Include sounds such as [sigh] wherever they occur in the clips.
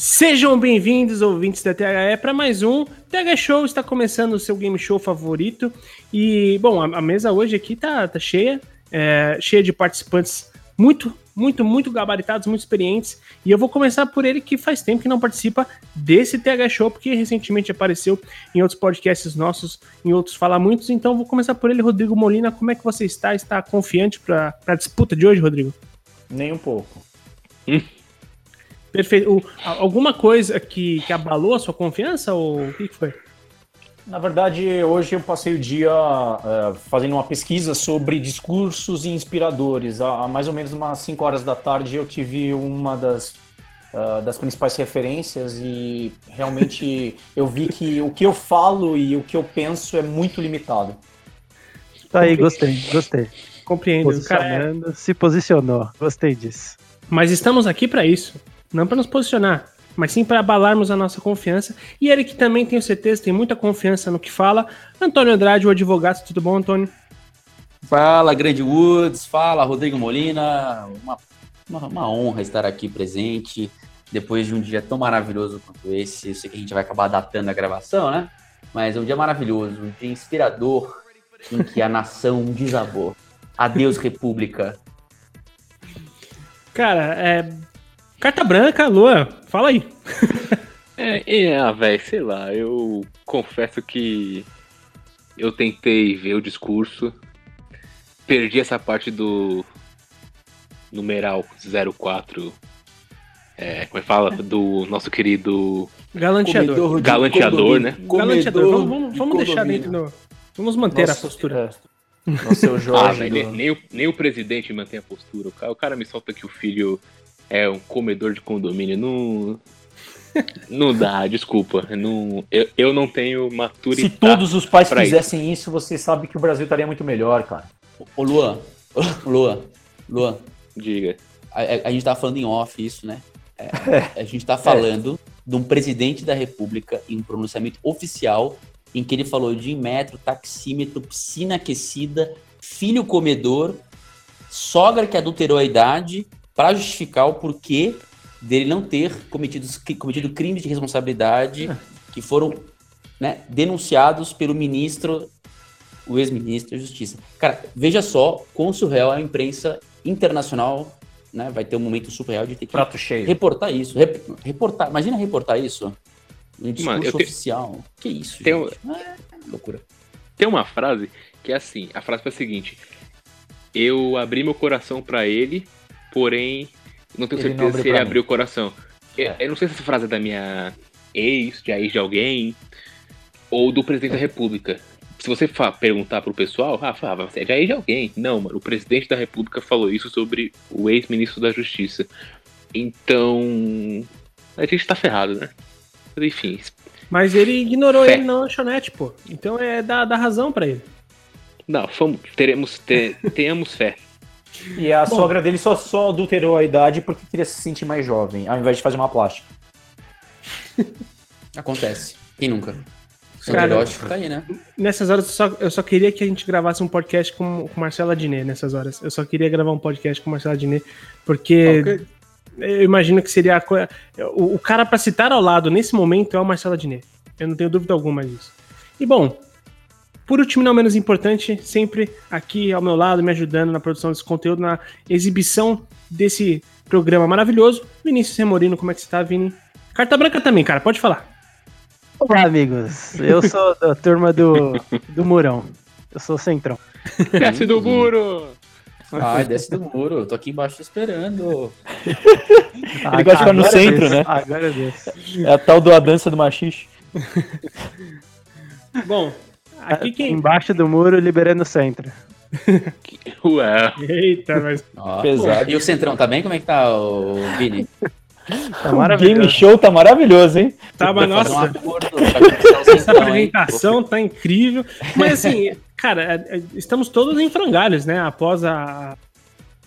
Sejam bem-vindos, ouvintes da THE, para mais um TH Show. Está começando o seu game show favorito. E, bom, a, a mesa hoje aqui tá, tá cheia, é, cheia de participantes muito, muito, muito gabaritados, muito experientes. E eu vou começar por ele que faz tempo que não participa desse TH Show, porque recentemente apareceu em outros podcasts nossos, em outros Fala Muitos. Então vou começar por ele, Rodrigo Molina. Como é que você está? Está confiante para a disputa de hoje, Rodrigo? Nem um pouco. [laughs] Perfeito. O- alguma coisa que, que abalou a sua confiança ou o que foi? Na verdade, hoje eu passei o dia eh, fazendo uma pesquisa sobre discursos inspiradores. Há, há mais ou menos umas 5 horas da tarde eu tive uma das, ah, das principais referências e realmente eu vi que o que eu falo e o que eu penso é muito limitado. Tá aí, gostei, gostei. Compreendo. Cara, é- Posicionando, se posicionou. Gostei disso. mas estamos aqui para isso. Não para nos posicionar, mas sim para abalarmos a nossa confiança. E ele que também tenho certeza tem muita confiança no que fala. Antônio Andrade, o advogado. Tudo bom, Antônio? Fala, Grande Woods, fala, Rodrigo Molina. Uma, uma, uma honra estar aqui presente depois de um dia tão maravilhoso quanto esse. Eu sei que a gente vai acabar datando a gravação, né? Mas é um dia maravilhoso, um dia inspirador em que a nação [laughs] desabou. Adeus, República. Cara, é. Carta branca, Lua, fala aí. É, é ah, velho, sei lá, eu confesso que eu tentei ver o discurso, perdi essa parte do numeral 04, é, como é que fala? Do nosso querido Galanteador. galanteador, né? Galanteador. Vamos, vamos, de deixar condomínio. dentro. Vamos manter Nossa, a postura. é. Nossa, é o Ah, Jorge. velho, nem, do- nem o, nem o presidente mantém a postura. O cara, o cara me solta que o filho é um comedor de condomínio. Não. Não dá, desculpa. Não, eu, eu não tenho Se maturidade. todos os pais fizessem isso, você sabe que o Brasil estaria muito melhor, cara. Ô, Luan, Luan, Luan, Diga. a, a- a gente tava falando em off isso, né? É, [laughs] a gente tá falando de um presidente da República em um pronunciamento oficial em que ele falou de metro, taxímetro, piscina aquecida, filho comedor, sogra que adulterou a idade para justificar o porquê dele não ter cometido, cometido crimes de responsabilidade que foram né, denunciados pelo ministro, o ex-ministro da Justiça. Cara, veja só quão surreal é a imprensa internacional, né? Vai ter um momento surreal de ter que Prato cheio. reportar isso. Rep- reportar, imagina reportar isso. Um discurso Mano, te- oficial. Que isso, Tem um- gente? É loucura. Tem uma frase que é assim, a frase foi a seguinte: Eu abri meu coração pra ele, porém não tenho Ele não certeza abriu se ele abriu o coração. Eu, É. eu não sei se essa frase é da minha ex, de a ex de alguém, ou do presidente da república. Se você perguntar pro pessoal, ah, fala, você é de ex de alguém. Não, mano, o presidente da república falou isso sobre o ex-ministro da justiça. Então, a gente tá ferrado, né? Mas enfim, Mas ele ignorou Fé. ele na lanchonete, pô. Então é da, da razão pra ele. não, vamos, teremos, te- [laughs] tenhamos fé. E a sogra dele só, só adulterou a idade porque queria se sentir mais jovem, ao invés de fazer uma plástica. [laughs] Acontece. Quem nunca? Cara, tá aí, né? Nessas horas, eu só, eu só queria que a gente gravasse um podcast com com Marcelo Adnet nessas horas. Eu só queria gravar um podcast com Marcelo Adnet, porque eu imagino que seria a coisa. O, o cara pra citar ao lado nesse momento é o Marcelo Adnet. Eu não tenho dúvida alguma disso. E bom, por último, não menos importante, sempre aqui ao meu lado, me ajudando na produção desse conteúdo, na exibição desse programa maravilhoso, Vinícius Remorino. Como é que você tá, Vini? Carta branca também, cara, pode falar. Olá, amigos. Eu sou [laughs] da turma do, do Murão. Eu sou centrão. Desce do muro! Ai, desce do muro. Eu tô aqui embaixo esperando. [laughs] Ele gosta de ficar no Agora centro, desço, né? Agora desço. É a tal da dança do machixe. [laughs] Bom, aqui quem. Embaixo do muro, liberando o centro. [laughs] Ué. Eita, mas. Ó. Pesado. E o Centrão, tá bem? Como é que tá, o Vini? [laughs] Tá O maravilhoso. game show tá maravilhoso, hein? Tava, Vai fazer um nossa. acordo [laughs] Essa apresentação tá incrível. Mas assim, cara, é- é- estamos todos em frangalhos, né? Após a,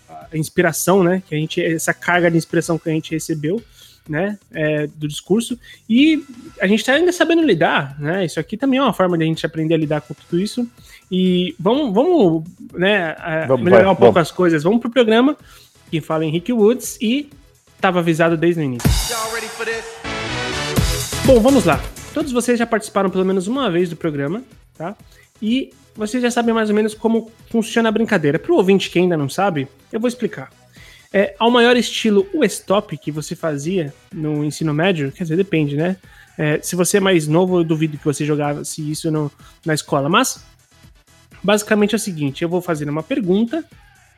a inspiração, né? Que a gente, essa carga de inspiração que a gente recebeu, né? é, do discurso. E a gente tá ainda sabendo lidar, né? Isso aqui também é uma forma de a gente aprender a lidar com tudo isso. E vamos, vamos né, Vamos, melhorar vai, um pouco vamos. as coisas. Vamos pro programa. Quem fala é Henrique Woods e tava avisado desde o início. Bom, vamos lá. Todos vocês já participaram pelo menos uma vez do programa, tá? E vocês já sabem mais ou menos como funciona a brincadeira. Para o ouvinte que ainda não sabe, eu vou explicar. É, ao maior estilo o stop que você fazia no ensino médio, quer dizer, depende, né? É, se você é mais novo, eu duvido que você jogasse isso no- na escola. Mas, basicamente é o seguinte: eu vou fazer uma pergunta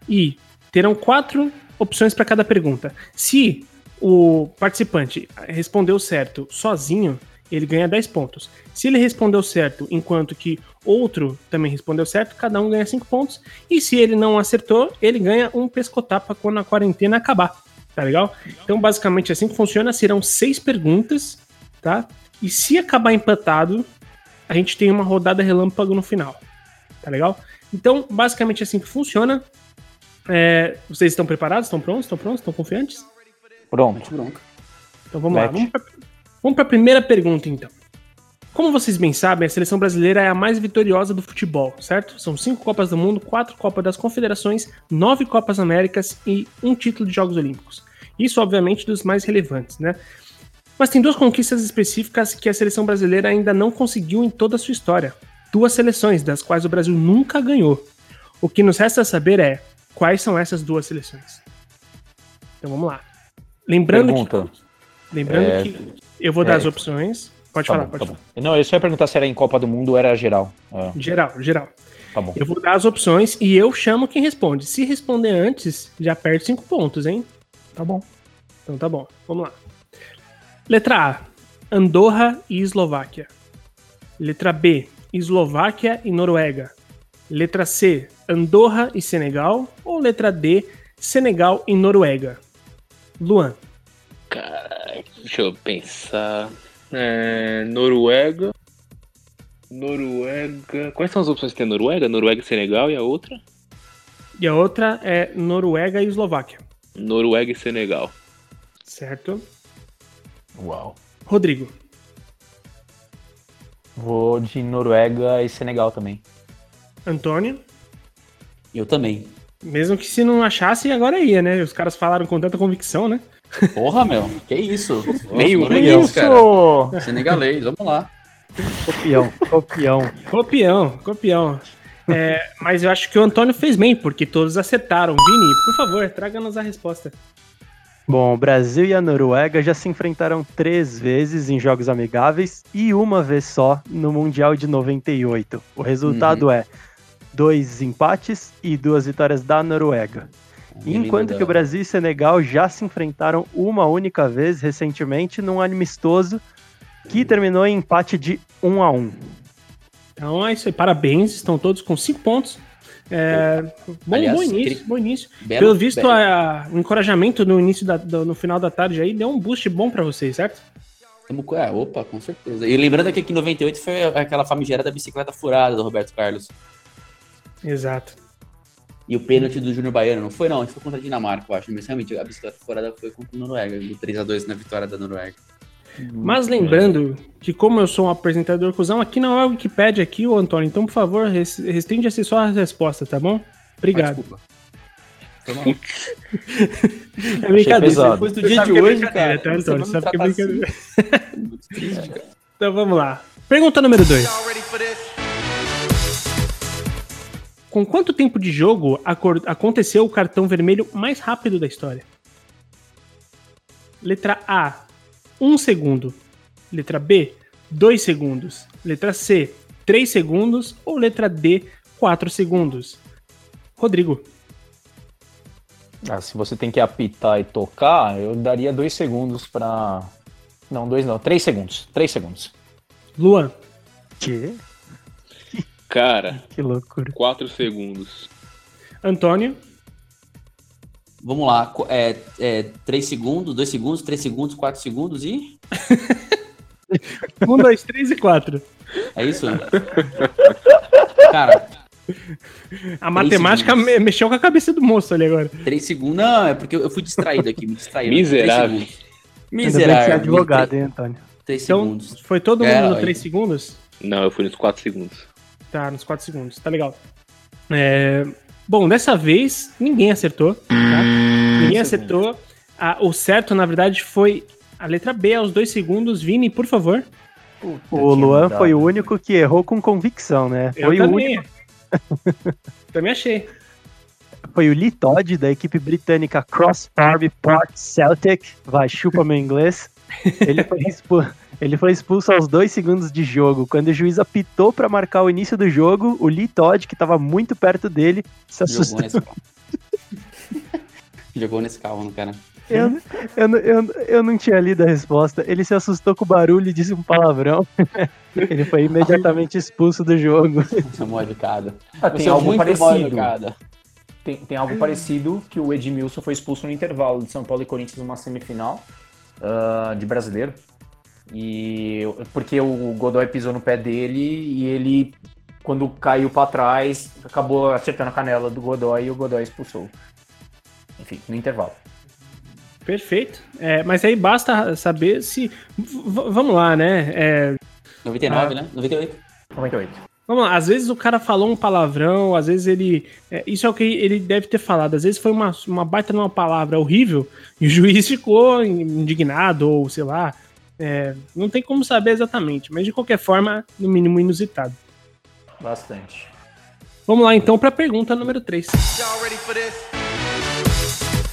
e terão quatro opções para cada pergunta. Se o participante respondeu certo sozinho, ele ganha 10 pontos. Se ele respondeu certo enquanto que outro também respondeu certo, cada um ganha 5 pontos. E se ele não acertou, ele ganha um pescotapa quando a quarentena acabar. Tá legal? Então, basicamente, assim que funciona, serão seis perguntas, tá? E se acabar empatado, a gente tem uma rodada relâmpago no final. Tá legal? Então, basicamente assim que funciona. É, vocês estão preparados? Estão prontos? Estão prontos? Estão confiantes? Pronto. Então vamos lá. Vamos pra, vamos pra primeira pergunta, então. Como vocês bem sabem, a seleção brasileira é a mais vitoriosa do futebol, certo? São cinco Copas do Mundo, quatro Copas das Confederações, nove Copas Américas e um título de Jogos Olímpicos. Isso, obviamente, dos mais relevantes, né? Mas tem duas conquistas específicas que a seleção brasileira ainda não conseguiu em toda a sua história. Duas seleções, das quais o Brasil nunca ganhou. O que nos resta saber é quais são essas duas seleções. Então vamos lá. Lembrando que Pergunta. Lembrando É, que eu vou dar é. as opções. Pode Tá falar, bom, pode tá bom. falar. Não, eu só ia perguntar se era em Copa do Mundo ou era geral. Ah, Geral, geral. tá bom. Eu vou dar as opções e eu chamo quem responde. Se responder antes, já perde 5 pontos, hein? Tá bom. Então tá bom. Vamos lá. Letra A: Andorra e Eslováquia. Letra B: Eslováquia e Noruega. Letra C: Andorra e Senegal. Ou letra D: Senegal e Noruega. Luan. Caralho, deixa eu pensar. É, Noruega. Noruega. Quais são as opções que tem Noruega? Noruega e Senegal e a outra? E a outra é Noruega e Eslováquia. Noruega e Senegal. Certo? Uau. Rodrigo. Vou de Noruega e Senegal também. Antônio. Eu também. Mesmo que se não achasse, agora ia, né? Os caras falaram com tanta convicção, né? Porra, meu. Que isso? Meio milhão, cara. Isso! Senegalês, vamos lá. Copião, copião. Copião, copião. É, mas eu acho que o Antônio fez bem, porque todos acertaram. Vini, por favor, traga-nos a resposta. Bom, o Brasil e a Noruega já se enfrentaram três vezes em jogos amigáveis e uma vez só no Mundial de 98. O resultado é dois empates e duas vitórias da Noruega. Enquanto que o Brasil e Senegal já se enfrentaram uma única vez recentemente num amistoso que terminou em empate de 1 a 1. Então é isso aí, parabéns, estão todos com cinco pontos. É, bom, Aliás, bom início, cri- bom início. Belo- Pelo visto, a- o encorajamento no início da, do- no final da tarde aí deu um boost bom pra vocês, certo? É, opa, com certeza. E lembrando aqui que em 98 foi aquela famigerada bicicleta furada do Roberto Carlos. Exato. E o pênalti do Júnior Baiano, não foi não, isso foi contra a Dinamarca, eu acho. Mas realmente a bicicleta furada foi contra a Noruega, do 3x2 na vitória da Noruega. Mas lembrando que como eu sou um apresentador cuzão, aqui não é o Wikipedia aqui, ô Antônio, então por favor, res- restringe a ser só a resposta, tá bom? Ah, Obrigado. desculpa. [laughs] É brincadeira. Depois do dia de é hoje, brincadeira, cara. tá, Antônio? Sabe que é brincadeira. assim? Cara. Então vamos lá. Pergunta número 2. Com quanto tempo de jogo aconteceu o cartão vermelho mais rápido da história? Letra A, 1 segundo. Letra B, 2 segundos. Letra C, 3 segundos. Ou letra D, 4 segundos. Rodrigo. Ah, se você tem que apitar e tocar, eu daria dois segundos pra. Não, dois não, três segundos. Três segundos. Luan. Que? Cara, Que loucura. 4 segundos. Antônio, Vamos lá. É, é 3 segundos, 2 segundos, 3 segundos, 4 segundos e. 1, 2, 3 e 4. É isso? [laughs] Cara, A matemática segundos. mexeu com a cabeça do moço ali agora. 3 segundos. Não, é porque eu fui distraído aqui, me distraí. Miserável. Ainda bem que você é Miserável. advogado, hein, Antônio? 3 Então, segundos. foi todo É, mundo no aí. 3 segundos? Não, eu fui nos 4 segundos. Tá, nos 4 segundos. Tá legal. É, Bom, dessa vez, ninguém acertou. Tá? Ninguém acertou. Ah, o certo, na verdade, foi a letra B aos 2 segundos. Vini, por favor. Puta, O Luan mudado. foi o único que errou com convicção, né? Eu Foi o também. único. [laughs] também achei. Foi o Lee Todd, da equipe britânica Cross Farm Port Celtic. Vai, chupa meu inglês. Ele foi, expu- ele foi expulso aos dois segundos de jogo. Quando o juiz apitou para marcar o início do jogo, o Lee Todd, que estava muito perto dele, se Jogou assustou. nesse carro. Jogou nesse carro, cara. Eu, eu, não- eu, eu não tinha lido a resposta. Ele se assustou com o barulho e disse um palavrão. [laughs] Ele foi imediatamente expulso do jogo. [laughs] Chamou a educada. Ah, tem Você é algo muito mal parecido. educada. Tem, tem algo parecido que o Edmilson foi expulso no intervalo de São Paulo e Corinthians numa semifinal ah, de brasileiro. E porque o Godoy pisou no pé dele e ele, quando caiu pra trás, acabou acertando a canela do Godoy e o Godoy expulsou. Enfim, no intervalo. Perfeito. É, mas aí basta saber se. v- vamos lá, né? É, 99, Ah. né? 98. 98. Vamos lá, às vezes o cara falou um palavrão, às vezes ele. é, isso é o que ele deve ter falado. Às vezes foi uma, uma baita numa palavra horrível [laughs] e o juiz ficou indignado, ou sei lá. é, não tem como saber exatamente, mas de qualquer forma, no mínimo inusitado. Bastante. Vamos lá então para a pergunta número 3.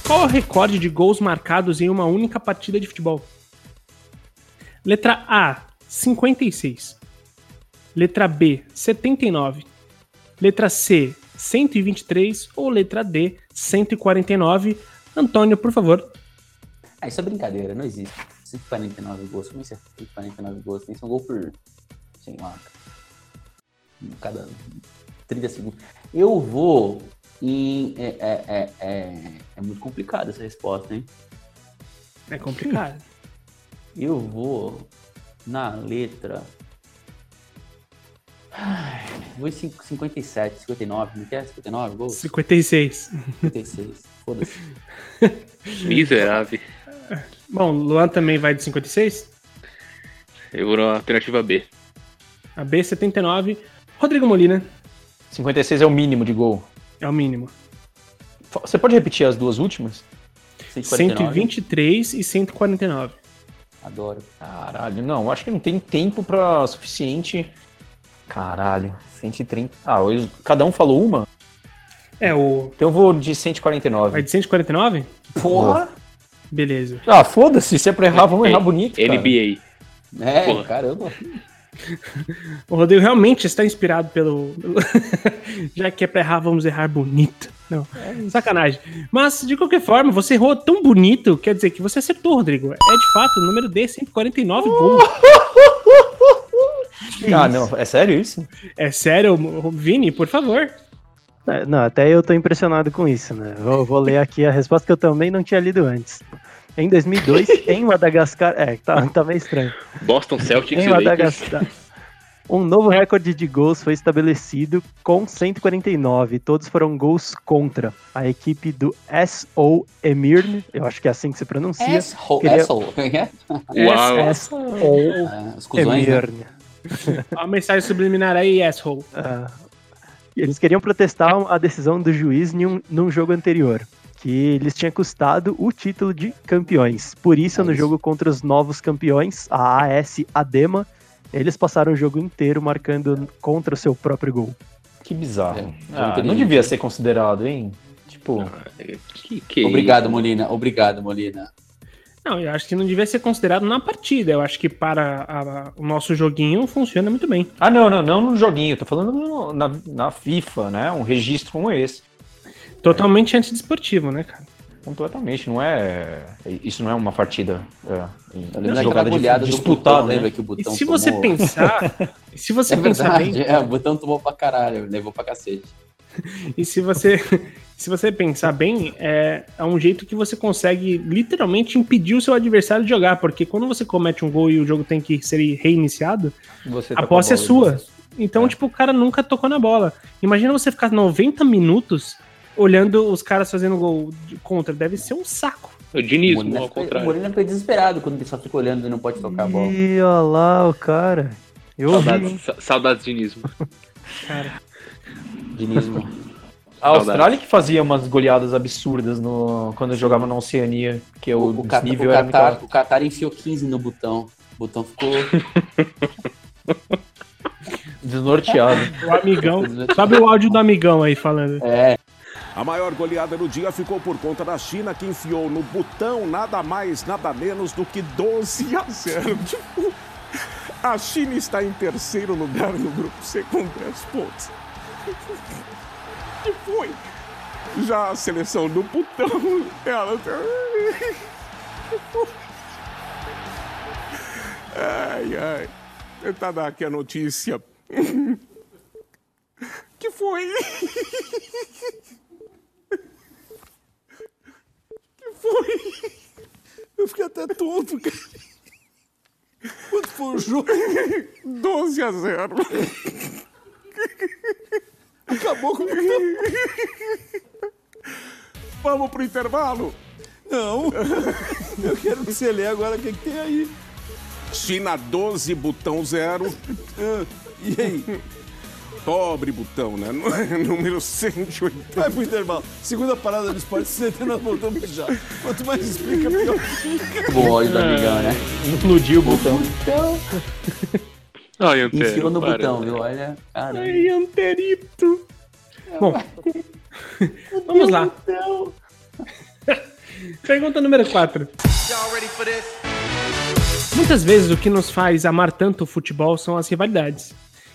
Qual é o recorde de gols marcados em uma única partida de futebol? Letra A, 56. Letra B, 79. Letra C, 123 ou letra D, 149? Antônio, por favor. Ah, isso é brincadeira, não existe. 149 gols. Como é que é 149 gols? Tem um gol por, sei lá, cada 30 segundos. Eu vou em. É, é, é, é, é muito complicado essa resposta, hein? É complicado. [laughs] Eu vou na letra. Ai, Vou em cinco- 57, 59, não quer? 59 gols? 56. 56. Foda-se. [laughs] Miserável. Bom, Luan também vai de 56. Eu vou na alternativa B. A B, 79. Rodrigo Molina 56 é o mínimo de gol. é o mínimo. Você pode repetir as duas últimas? 149. 123 e 149. Adoro. Caralho, não, acho que não tem tempo pra suficiente. Caralho, 130. Ah, hoje cada um falou uma? É, o. Então eu vou de 149. Vai de 149? Porra! Beleza. Ah, foda-se, se é pra errar, vamos errar bonito. Cara. NBA. É, Porra. caramba. [laughs] O Rodrigo realmente está inspirado pelo. [laughs] Já que é pra errar, vamos errar bonito. Não, sacanagem. Mas, de qualquer forma, você errou tão bonito, quer dizer que você acertou, Rodrigo. É de fato, o número D, 149 gols. [laughs] Ah, não, é sério isso? É sério, Vini, por favor. É, Não, até eu tô impressionado com isso, né? Vou, vou ler aqui a resposta que eu também não tinha lido antes. Em 2002, [laughs] em Madagascar. É, tá, tá meio estranho. Boston Celtics Em e. Madagascar. Um novo recorde de gols foi estabelecido com 149. Todos foram gols contra a equipe do SO Emirne. Eu acho que é assim que se pronuncia. Asshole. Queria- Asshole. É? Uau. SO Ah, né? Emirne. [laughs] A mensagem subliminar aí, asshole. Ah, eles queriam protestar a decisão do juiz em um, num jogo anterior, que lhes tinha custado o título de campeões. Por isso, É no isso. jogo contra os novos campeões, a AS Adema, eles passaram o jogo inteiro marcando contra o seu próprio gol. Que bizarro. É, ah, não inteligente. devia ser considerado, hein? Tipo, Que, que Obrigado, Molina. Obrigado, Molina. Não, eu acho que não devia ser considerado na partida. Eu acho que para a- o nosso joguinho funciona muito bem. Ah, não, não, não no joguinho, tô falando no- na, na FIFA, né? Um registro como esse. Totalmente antidesportivo, né, cara? Completamente, não é. Isso não é uma partida. É, lembro daquela jogada de- disputada, né? lembra que o E Botão se você tomou... pensar. [laughs] se você É pensar verdade, bem. é, o Botão tomou pra caralho, levou pra cacete. [laughs] E se você, se você pensar bem, é, é um jeito que você consegue literalmente impedir o seu adversário de jogar, porque quando você comete um gol e o jogo tem que ser reiniciado, Você a posse é bola, sua. né? Então, É. tipo, o cara nunca tocou na bola. Imagina você ficar 90 minutos olhando os caras fazendo gol de contra. Deve ser um saco. O O dinismo, ao fica, o contrário. Molina fica desesperado quando ele só fica olhando e não pode tocar a bola. Ih, olha lá o cara. Eu? Saudades, sa- saudades de dinismo. Dinismo. A Austrália que fazia umas goleadas absurdas no, quando eu jogava na Oceania, que O, o, nível o, era muito Qatar, alto. o Qatar enfiou 15 no botão. O botão ficou. [laughs] desnorteado. O amigão. Sobe o áudio do amigão aí falando. É, A maior goleada do dia ficou por conta da China, que enfiou no botão nada mais, nada menos do que 12 a 0. Tipo, a China está em terceiro lugar no grupo C com 10 pontos. E foi. Já a seleção do botão, ela. Ai, ai. Tentar dar aqui a notícia. Que foi? Que foi? Eu fiquei até tonto, cara. Quanto foi o jogo? 12 a 0. Acabou com o Vamos pro intervalo? Não. [laughs] Eu quero que você lê agora o que, que tem aí. China 12, botão 0. E aí? Pobre botão, né? [laughs] Número 180. Vai pro intervalo. Segunda parada do esporte, você nós voltamos já. Quanto mais explica, pior. bom ódio do amigão, né? Iludiu o botão. [laughs] Ai, Antero, Enfiou no para. botão, viu? Olha. Caramba. Ai, Anterito. Bom, [laughs] vamos lá. [laughs] Pergunta número 4. Muitas vezes o que nos faz amar tanto o futebol são as rivalidades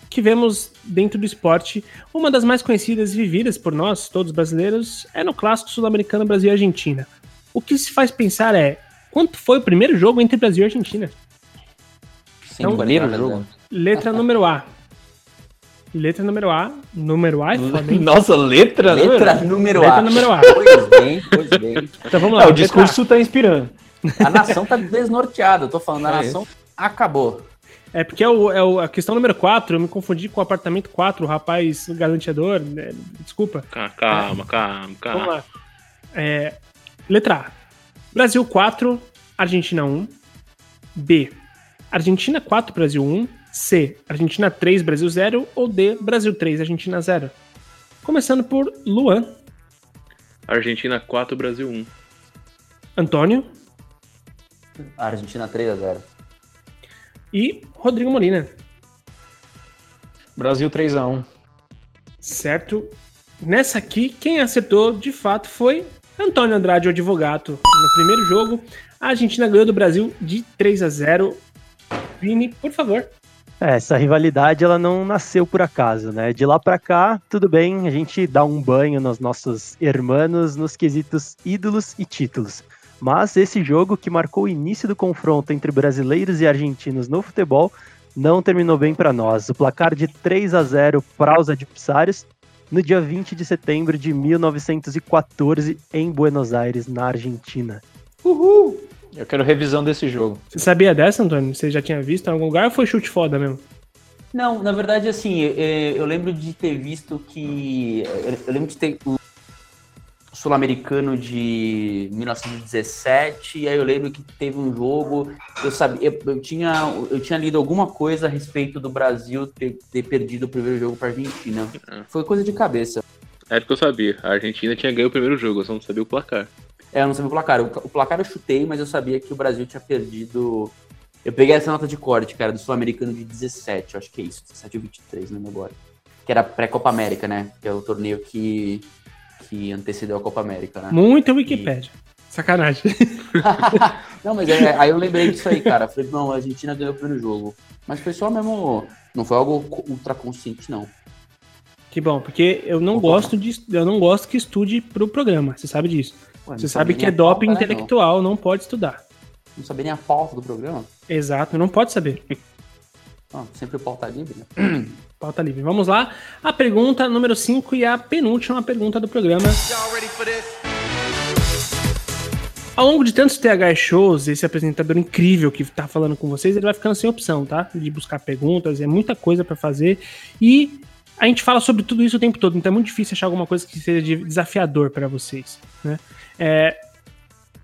que vemos dentro do esporte. Uma das mais conhecidas e vividas por nós, todos brasileiros, é no clássico sul-americano Brasil e Argentina. O que se faz pensar é quanto foi o primeiro jogo entre Brasil e Argentina? Então, primeiro jogo? Letra número A. Letra número A. Número A é foda, hein? [laughs] Nossa, letra? Letra número Letra A. número A. [laughs] Pois bem, pois bem. Então vamos lá. Ah, o letra discurso tá inspirando. [laughs] A nação tá desnorteada. Eu tô falando, a É nação acabou. É porque é, o, é o- a questão número 4, eu me confundi com o apartamento 4, o rapaz galanteador. né? Desculpa. Ca- Calma, calma, Vamos calma. lá. É, letra A. Brasil 4, Argentina 1. B. Argentina 4, Brasil 1. C. Argentina 3, Brasil 0. Ou D. Brasil 3, Argentina 0. Começando por Luan, Argentina 4, Brasil 1. Antônio Argentina 3x0. e Rodrigo Molina. Brasil 3x1. Certo? Nessa aqui, quem acertou de fato foi Antônio Andrade, o advogado. No primeiro jogo, a Argentina ganhou do Brasil de 3 a 0. Vini, por favor. É, essa rivalidade ela não nasceu por acaso, né? De lá pra cá, tudo bem, a gente dá um banho nos nossos hermanos nos quesitos ídolos e títulos. Mas esse jogo que marcou o início do confronto entre brasileiros e argentinos no futebol não terminou bem pra nós. O placar de 3 a 0 para os adversários no dia 20 de setembro de 1914 em Buenos Aires, na Argentina. Eu quero revisão desse jogo. Você sabia dessa, Antônio? Você já tinha visto em algum lugar ou foi chute foda mesmo? Não, na verdade, assim, eu, eu lembro de ter visto que. Eu, lembro de ter o Sul-Americano de 1917, e aí eu lembro que teve um jogo. Eu sabia, eu, eu tinha, eu tinha lido alguma coisa a respeito do Brasil ter, ter perdido o primeiro jogo para Argentina. Foi coisa de cabeça. É porque eu sabia. A Argentina tinha ganho o primeiro jogo, eu só não sabia o placar. É, eu não sabia o placar. O, o placar eu chutei, mas eu sabia que o Brasil tinha perdido. Eu peguei essa nota de corte, cara, do Sul-Americano de 17, eu acho que é isso, 17 ou 23, não lembro agora. Que era pré-Copa América, né? Que é o torneio que, que antecedeu a Copa América, né? Muito Wikipedia. Sacanagem. [laughs] [laughs] não, mas é, aí eu lembrei disso aí, cara. Falei, não, a Argentina ganhou o primeiro jogo. Mas foi só mesmo. Não foi algo ultra consciente, não. Que bom, porque eu não gosto de. Eu não gosto que estude pro programa. Você sabe disso. Ué, não Você sabe que é pauta, doping intelectual, não pode estudar. Não, não sabia nem a pauta do programa. Exato, não pode saber. [laughs] Ah, sempre pauta livre, né? [clears throat] Pauta livre. Vamos lá. A pergunta número 5 e a penúltima pergunta do programa. Ao longo de tantos TH shows, esse apresentador incrível que tá falando com vocês, ele vai ficando sem opção, tá? De buscar perguntas, é muita coisa pra fazer. E a gente fala sobre tudo isso o tempo todo, então é muito difícil achar alguma coisa que seja de- desafiador pra vocês, né? É,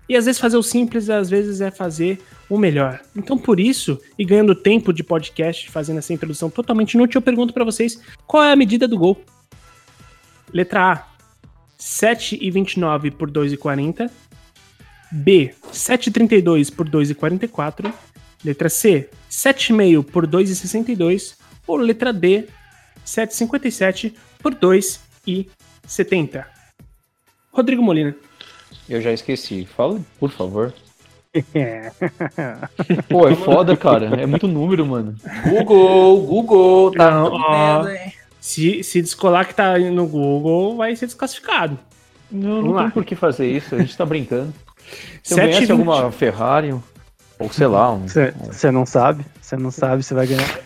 e às vezes fazer o simples, às vezes é fazer o melhor. Então, por isso, e ganhando tempo de podcast, fazendo essa introdução totalmente inútil, eu pergunto pra vocês qual é a medida do gol. Letra A, 7,29 por 2,40. B, 7,32 por 2,44. Letra C, 7,5 por 2,62. Ou letra D, 7,57 por 2,70. Rodrigo Molina. Eu já esqueci. Fala, por favor. [laughs] Pô, é foda, cara. É muito número, mano. Google, Google, tá Não, ó. Se, se descolar que tá no Google, vai ser desclassificado. Não, Vamos não lá. tem por que fazer isso. A gente tá brincando. Se eu 7,20. ganhasse alguma Ferrari, ou sei lá, um... Você não sabe, você não sabe se vai ganhar.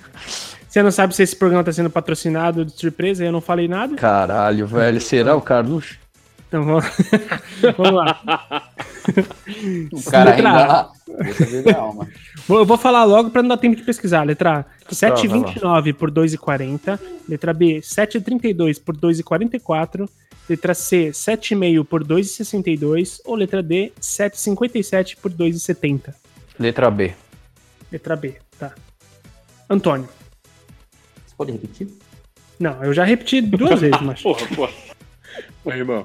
Você não sabe se esse programa tá sendo patrocinado de surpresa, eu não falei nada. Caralho, velho. Será o Carlos? Então vamos, [laughs] vamos lá. O cara Letra ainda Eu vou falar logo para não dar tempo de pesquisar. Letra A, Tá, vai 7,29 por 2,40. Letra B, 7,32 por 2,44. Letra C, 7,5 por 2,62. Ou letra D, 7,57 por 2,70. Letra B. Letra B, tá. Antônio. Pode repetir? Não, eu já repeti duas vezes, mas. [laughs] Porra, porra. Ô, irmão.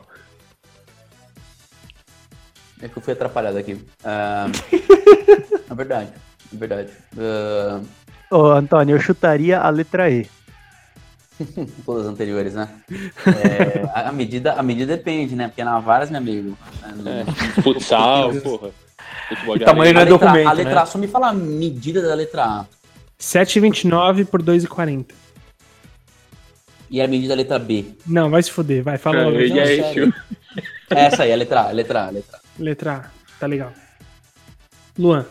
É que eu fui atrapalhado aqui. Ah, [laughs] é verdade, é verdade. Ah, Ô, Antônio, eu chutaria a letra E. [laughs] todas as anteriores, né? É, a, medida, a medida depende, né? Porque na Varas, meu amigo. né, É, futsal, porra. Futebol de Tamanho areia. não é a letra, documento, a letra né? A, só me fala a medida da letra A. 7,29 por 2,40. E a medida da letra B. Não, vai se fuder, vai, fala logo. É, aí? Essa aí, a letra A, a letra A, letra A. Letra A, tá legal. Luan,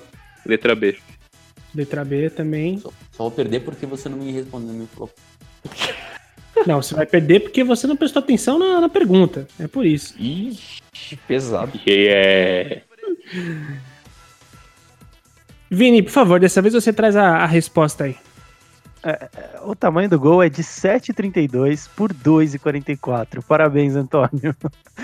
Letra B. letra B também. Só, só vou perder porque você não me respondeu, não me falou. Não, você vai perder porque você não prestou atenção na, na pergunta. É por isso. Ixi, pesado. E é. Vini, por favor, dessa vez você traz a, a resposta aí. O tamanho do gol é de 7,32 por 2,44. Parabéns, Antônio.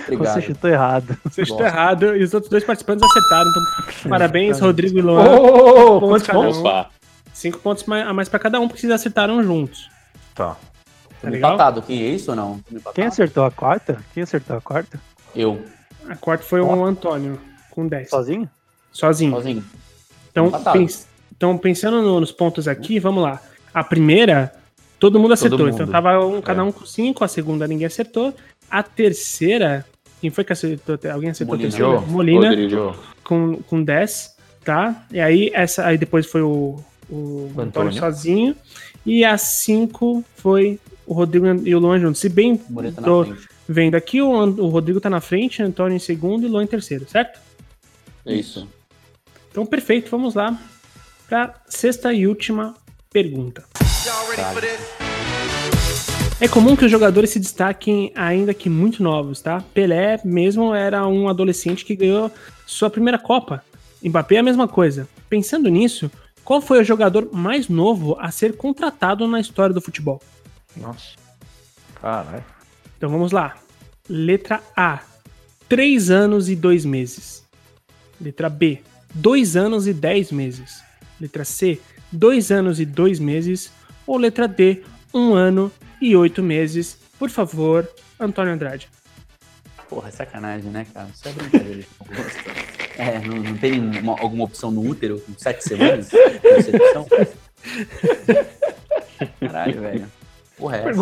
Obrigado. Você chutou errado. Você chutou errado e os outros dois participantes acertaram. Então, parabéns, Rodrigo e Luan. Ô, Pontos pontos? um. Opa. Cinco pontos mais- a mais pra cada um, porque vocês acertaram juntos. Tá. Tá legal? Empatado, quem é isso ou não? Quem acertou a quarta? Quem acertou a quarta? Eu, A quarta foi o Antônio, com 10. Sozinho? Sozinho. sozinho. Então, pens- então, pensando no- nos pontos aqui, vamos lá. A primeira, todo mundo acertou. mundo. Então tava um, cada É. um com 5, a segunda ninguém acertou. A terceira, quem foi que acertou? Alguém acertou Molina. a terceira? Molina, Rodrigo. com, com 10, tá? E aí, essa, aí depois foi o, o Antônio. Antônio. sozinho. E a 5 foi o Rodrigo e o Luan juntos. Se bem tá tô vendo aqui, o, o Rodrigo tá na frente, o Antônio em segundo e o Luan em terceiro, certo? É isso. Então, perfeito, vamos lá para sexta e última pergunta. É comum que os jogadores se destaquem ainda que muito novos, tá? Pelé mesmo era um adolescente que ganhou sua primeira Copa. Mbappé é a mesma coisa. Pensando nisso, qual foi o jogador mais novo a ser contratado na história do futebol? Nossa. Caralho. Então vamos lá. Letra A, 3 anos e 2 meses. Letra B, 2 anos e 10 meses. Letra C, 2 anos e 2 meses. Ou letra D, 1 ano e 8 meses. Por favor, Antônio Andrade. Porra, é sacanagem, né, cara? Isso é brincadeira. [laughs] é, não, não tem uma- alguma opção no útero com sete semanas? [laughs] Caralho, velho. Porra, é.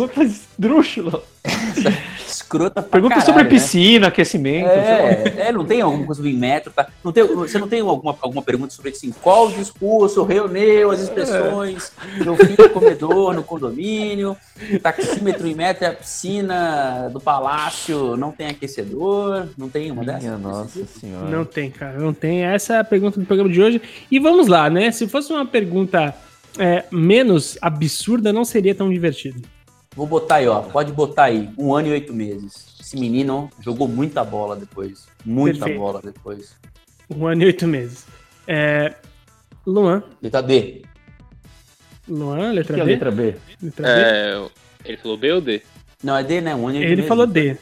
[laughs] escrota pra Pergunta caralho, sobre né? piscina, aquecimento. É, é, não tem alguma coisa sobre metro, tá? Não tem, você não tem alguma, alguma pergunta sobre assim, qual discurso reuniu as expressões do filho comedor no condomínio, taxímetro e metro é a piscina do palácio, não tem aquecedor, não tem uma dessas? Minha nossa senhora. Não tem, cara, não tem. Essa é a pergunta do programa de hoje. E vamos lá, né? Se fosse uma pergunta é, menos absurda, não seria tão divertido. Vou botar aí, ó, pode botar aí, um ano e oito meses. Esse menino jogou muita bola depois, muita Perfeito. bola depois. Um ano e oito meses. É, Luan. Letra D. Luan, letra que é a B? letra B? Letra B? É, ele falou B ou D? Não, é D, né? Um ano e oito Ele meses. falou D.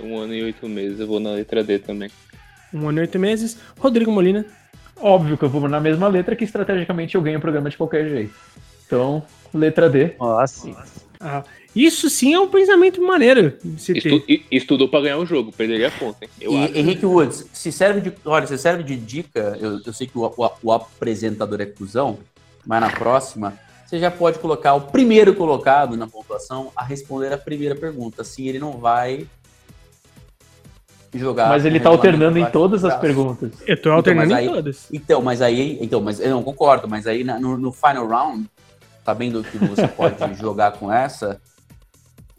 Um ano e oito meses, eu vou na letra D também. Um ano e oito meses. Rodrigo Molina. Óbvio que eu vou na mesma letra que estrategicamente eu ganho o programa de qualquer jeito. Então, letra D. Nossa. Ah, isso sim é um pensamento maneiro ter. Estu- estudou pra ganhar o jogo, perderia a conta, hein? Eu E, acho. Henrique Woods, se serve de. Olha, se serve de dica, eu, eu sei que o, o- o apresentador é cuzão, mas na próxima, você já pode colocar o primeiro colocado na pontuação a responder a primeira pergunta. Assim ele não vai jogar. Mas ele tá alternando em todas as perguntas. Eu tô alternando mas em aí- todas. Então, mas aí. Então, mas eu não concordo, mas aí na- no, no final round, sabendo que você pode [laughs] jogar com essa,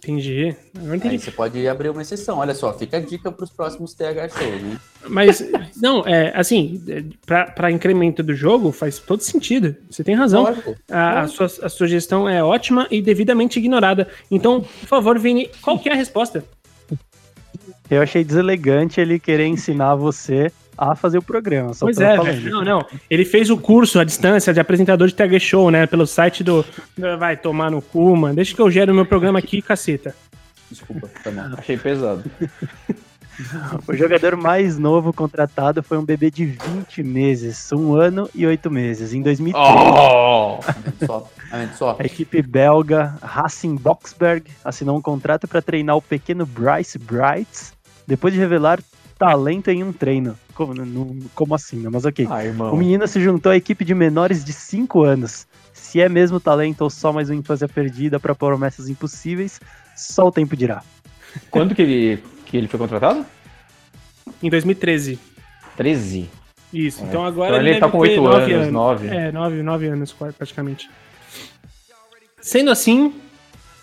Entendi. Agora aí entendi. você pode abrir uma exceção. Olha só, fica a dica para os próximos TH shows, né? Mas, não, é assim, é, pra, pra incremento do jogo faz todo sentido. Você tem razão. Lógico. A, a sua, a sugestão é ótima e devidamente ignorada. Então, por favor, Vini, qual que é a resposta? Eu achei deselegante ele querer ensinar você a fazer o programa. Só pois é, falando. não, não. Ele fez o curso à distância de apresentador de TG Show, né? Pelo site do. Vai tomar no cu, mano. Deixa que eu gero o meu programa aqui, caceta. Desculpa, tá bom. Achei pesado. [laughs] O jogador mais novo contratado foi um bebê de 20 meses, um ano e oito meses. Em 2003, Oh! A equipe belga Racing Boxberg assinou um contrato para treinar o pequeno Bryce Brights, depois de revelar talento em um treino. Como, não- como assim, né? Mas ok. Ah, irmão. O menino se juntou à equipe de menores de 5 anos. Se é mesmo talento ou só mais uma infância perdida para promessas impossíveis, só o tempo dirá. Quando que ele, que ele foi contratado? Em 2013. 13. Isso. Então agora Então ele deve tá com ter 8 nove anos, 9. É, 9 nove anos quase, praticamente. Sendo assim,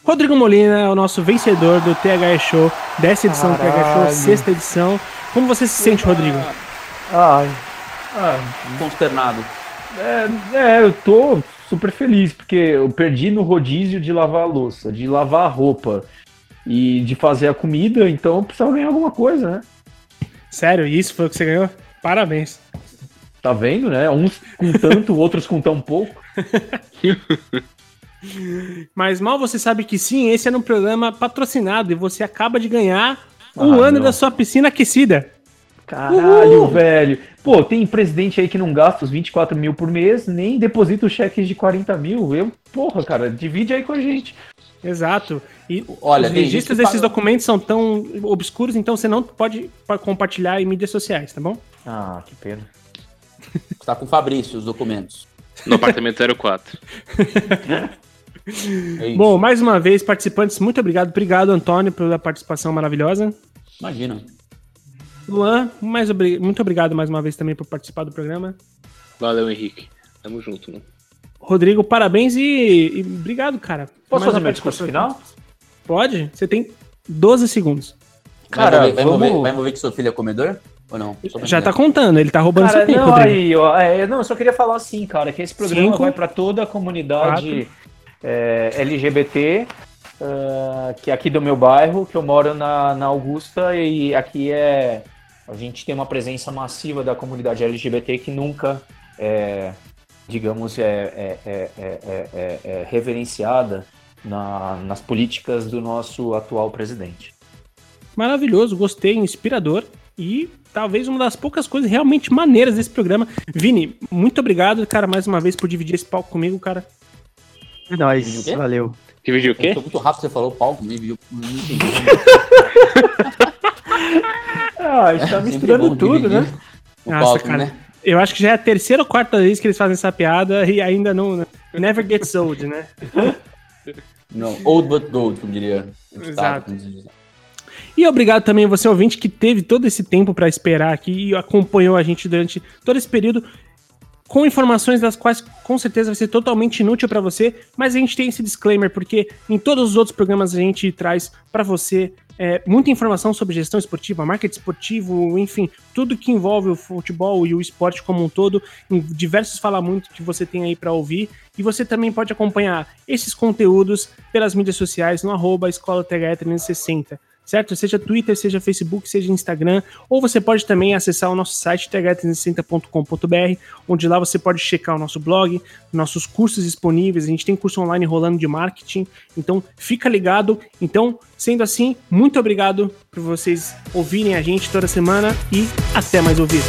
Rodrigo Molina é o nosso vencedor do THE Show, dessa edição do THE Show, sexta edição. Como você se sente, Rodrigo? Ai. Ah, Consternado. é, é, eu tô super feliz, porque eu perdi no rodízio de lavar a louça, de lavar a roupa e de fazer a comida, então eu precisava ganhar alguma coisa, né? Sério, isso foi o que você ganhou? Parabéns. Tá vendo, né? Uns com tanto, [laughs] outros com tão pouco. Mas mal você sabe que sim, esse é um programa patrocinado e você acaba de ganhar um Ah, ano não. da sua piscina aquecida. Caralho, velho. Pô, tem presidente aí que não gasta os 24 mil por mês, nem deposita os cheques de 40 mil. Eu, porra, cara, divide aí com a gente. Exato. E Olha, os registros desses paga- documentos são tão obscuros, então você não pode pa- compartilhar em mídias sociais, tá bom? Ah, que pena. Tá com o Fabrício os documentos. No apartamento 04. [laughs] É. Bom, mais uma vez, participantes, muito obrigado. Obrigado, Antônio, pela participação maravilhosa. Imagina. Luan, mais obri- muito obrigado mais uma vez também por participar do programa. Valeu, Henrique. Tamo junto, mano. Rodrigo, parabéns e, e obrigado, cara. Posso Mais fazer meu discurso final? Pode? Você tem 12 segundos. Cara, vai, envolver, vai, vamos- envolver, vai envolver que seu filho é comedor? Ou não? Já tá contando, ele tá roubando Cara, seu tempo, não, aí, ó, é, não, eu só queria falar assim, cara, que esse programa Cinco, vai para toda a comunidade é, LGBT, ah, que é aqui do meu bairro, que eu moro na, na Augusta, e aqui é. A gente tem uma presença massiva da comunidade LGBT que nunca é, digamos, é, é, é, é, é, é, é reverenciada na- nas políticas do nosso atual presidente. Maravilhoso, gostei, inspirador e talvez uma das poucas coisas realmente maneiras desse programa. Vini, muito obrigado, cara, mais uma vez por dividir esse palco comigo, cara. É nóis, O quê? valeu. Dividiu o quê? Tô muito rápido, você falou palco, me viu. Não entendi. [laughs] Ah, a gente tá misturando bom tudo, dividir né? O Nossa, palco, cara. né? Eu acho que já é a terceira ou quarta vez que eles fazem essa piada e ainda não. Never gets old, né? [laughs] Não, old but gold, como diria. o Exato. como diz. E obrigado também você, ouvinte, que teve todo esse tempo para esperar aqui e acompanhou a gente durante todo esse período com informações das quais com certeza vai ser totalmente inútil para você, mas a gente tem esse disclaimer porque em todos os outros programas a gente traz para você é, muita informação sobre gestão esportiva, marketing esportivo, enfim, tudo que envolve o futebol e o esporte como um todo, em diversos fala muito que você tem aí para ouvir. E você também pode acompanhar esses conteúdos pelas mídias sociais no arroba Escola THE 360 certo? Seja Twitter, seja Facebook, seja Instagram, ou você pode também acessar o nosso site th360.com.br, onde lá você pode checar o nosso blog, nossos cursos disponíveis, a gente tem curso online rolando de marketing, então fica ligado. Então, sendo assim, muito obrigado por vocês ouvirem a gente toda semana e até mais ouvir.